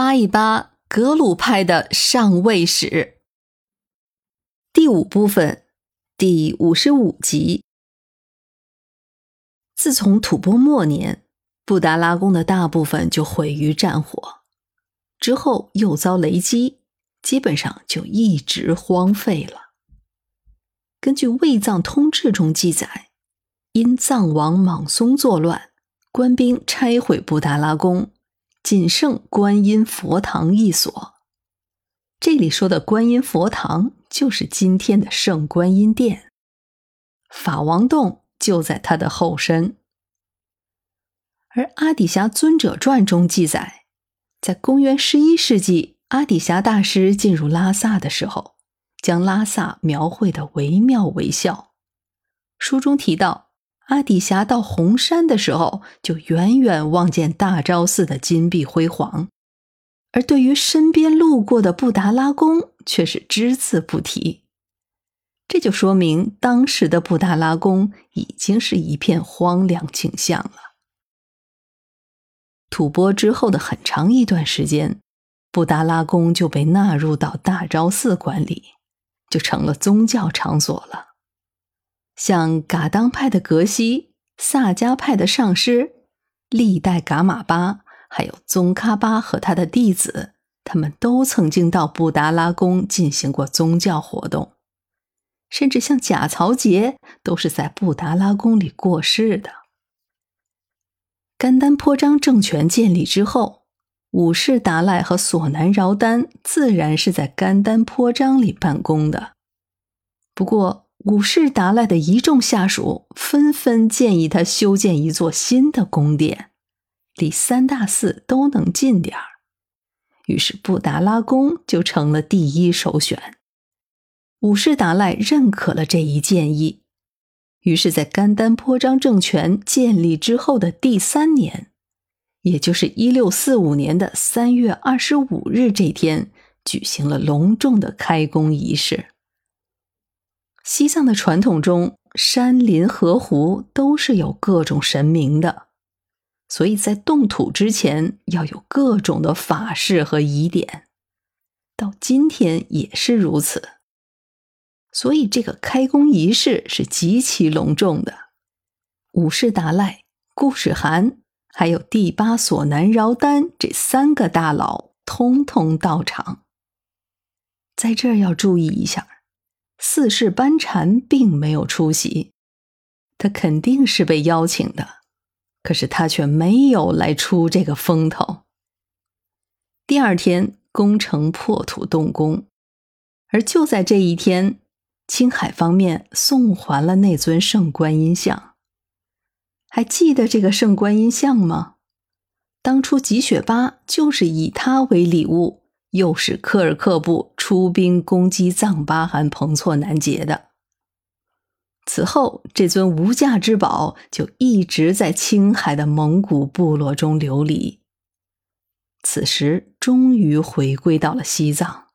扒一扒格鲁派的上位史。第五部分，第五十五集。自从吐蕃末年，布达拉宫的大部分就毁于战火，之后又遭雷击，基本上就一直荒废了。根据《卫藏通志》中记载，因藏王莽松作乱，官兵拆毁布达拉宫，仅剩观音佛堂一所。这里说的观音佛堂，就是今天的圣观音殿，法王洞就在它的后身。而《阿底峡尊者传》中记载，在公元十一世纪，阿底峡大师进入拉萨的时候，将拉萨描绘的惟妙惟肖。书中提到，阿底峡到红山的时候，就远远望见大昭寺的金碧辉煌。而对于身边路过的布达拉宫，却是只字不提。这就说明当时的布达拉宫已经是一片荒凉景象了。吐蕃之后的很长一段时间，布达拉宫就被纳入到大昭寺管理，就成了宗教场所了。像噶当派的格西、萨迦派的上师、历代噶玛巴。还有宗喀巴和他的弟子，他们都曾经到布达拉宫进行过宗教活动，甚至像贾曹杰都是在布达拉宫里过世的。甘丹颇章政权建立之后，五世达赖和索南饶丹自然是在甘丹颇章里办公的。不过，五世达赖的一众下属纷纷建议他修建一座新的宫殿。离三大寺都能近点儿，于是布达拉宫就成了第一首选。五世达赖认可了这一建议，于是，在甘丹颇章政权建立之后的第三年，也就是一六四五年的三月二十五日这天，举行了隆重的开工仪式。西藏的传统中，山林河湖都是有各种神明的。所以在动土之前要有各种的法事和仪典，到今天也是如此。所以这个开工仪式是极其隆重的。五世达赖、固始汗还有第八索南饶丹这三个大佬通通到场。在这儿要注意一下，四世班禅并没有出席，他肯定是被邀请的。可是他却没有来出这个风头。第二天，工程破土动工，而就在这一天，青海方面送还了那尊圣观音像。还记得这个圣观音像吗？当初吉雪巴就是以它为礼物，又是科尔克部出兵攻击藏巴汗彭措南杰的。此后，这尊无价之宝就一直在青海的蒙古部落中流离。此时，终于回归到了西藏。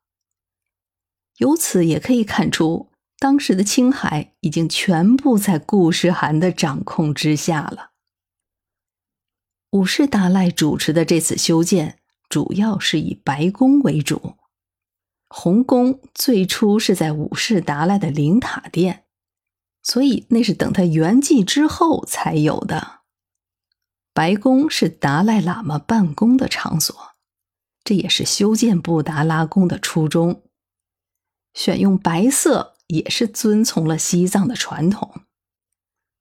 由此也可以看出，当时的青海已经全部在固始汗的掌控之下了。五世达赖主持的这次修建，主要是以白宫为主，红宫最初是在五世达赖的灵塔殿。所以那是等他圆寂之后才有的。白宫是达赖喇嘛办公的场所，这也是修建布达拉宫的初衷。选用白色也是遵从了西藏的传统。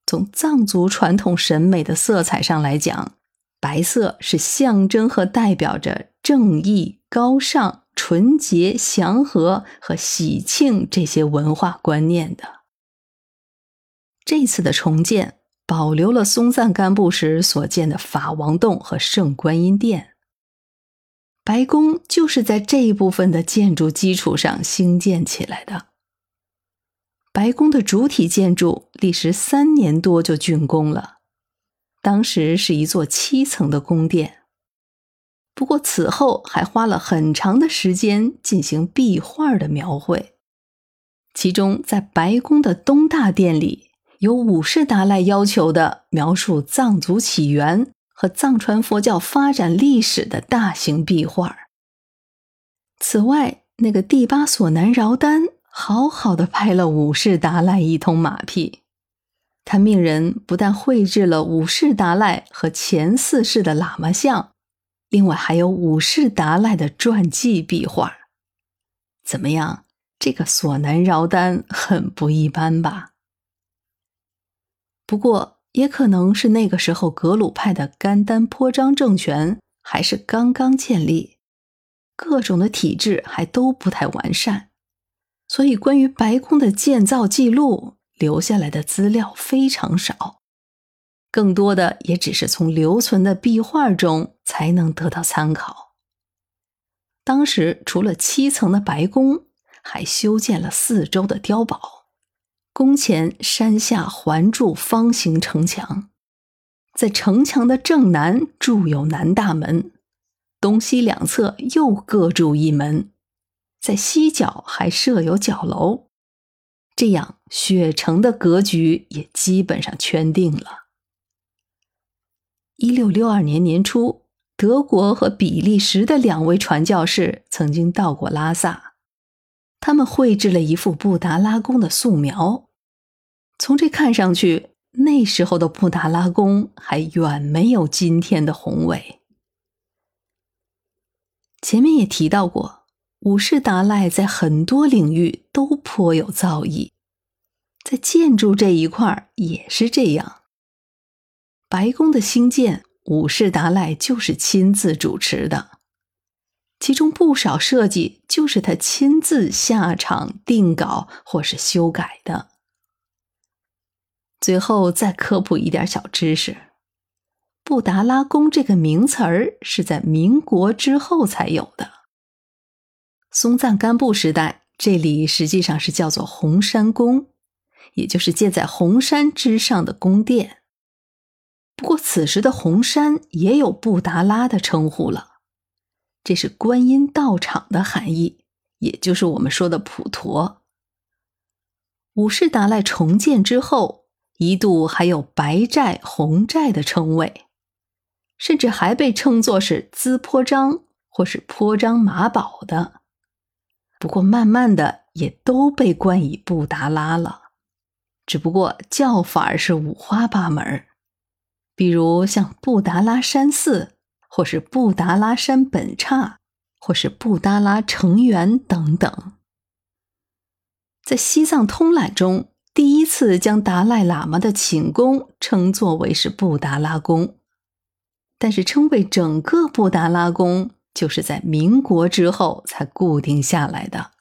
从藏族传统审美的色彩上来讲，白色是象征和代表着正义、高尚、纯洁、祥和和喜庆这些文化观念的。这次的重建保留了松赞干布时所建的法王洞和圣观音殿，白宫就是在这一部分的建筑基础上兴建起来的。白宫的主体建筑历时三年多就竣工了，当时是一座七层的宫殿，不过此后还花了很长的时间进行壁画的描绘，其中在白宫的东大殿里。有五世达赖要求的描述藏族起源和藏传佛教发展历史的大型壁画，此外，那个第八索南饶丹好好的拍了五世达赖一通马屁，他命人不但绘制了五世达赖和前四世的喇嘛像，另外还有五世达赖的传记壁画。怎么样？这个索南饶丹很不一般吧？不过，也可能是那个时候格鲁派的甘丹颇章政权还是刚刚建立，各种的体制还都不太完善，所以关于白宫的建造记录留下来的资料非常少，更多的也只是从留存的壁画中才能得到参考。当时除了七层的白宫，还修建了四周的碉堡。宫前山下环筑方形城墙，在城墙的正南筑有南大门，东西两侧又各筑一门，在西角还设有角楼。这样，雪城的格局也基本上圈定了。一六六二年年初，德国和比利时的两位传教士曾经到过拉萨。他们绘制了一幅布达拉宫的素描，从这看上去，那时候的布达拉宫还远没有今天的宏伟。前面也提到过，五世达赖在很多领域都颇有造诣，在建筑这一块也是这样。白宫的兴建，五世达赖就是亲自主持的。其中不少设计就是他亲自下场定稿或是修改的。最后再科普一点小知识：布达拉宫这个名词儿是在民国之后才有的。松赞干布时代，这里实际上是叫做红山宫，也就是建在红山之上的宫殿。不过此时的红山也有布达拉的称呼了。这是观音道场的含义，也就是我们说的普陀。五世达赖重建之后，一度还有白寨、红寨的称谓，甚至还被称作是滋坡章或是坡章马宝的。不过，慢慢的也都被冠以布达拉了，只不过叫法是五花八门比如像布达拉山寺。或是布达拉山本刹，或是布达拉成员等等，在西藏通览中，第一次将达赖喇嘛的寝宫称作为是布达拉宫，但是称为整个布达拉宫，就是在民国之后才固定下来的。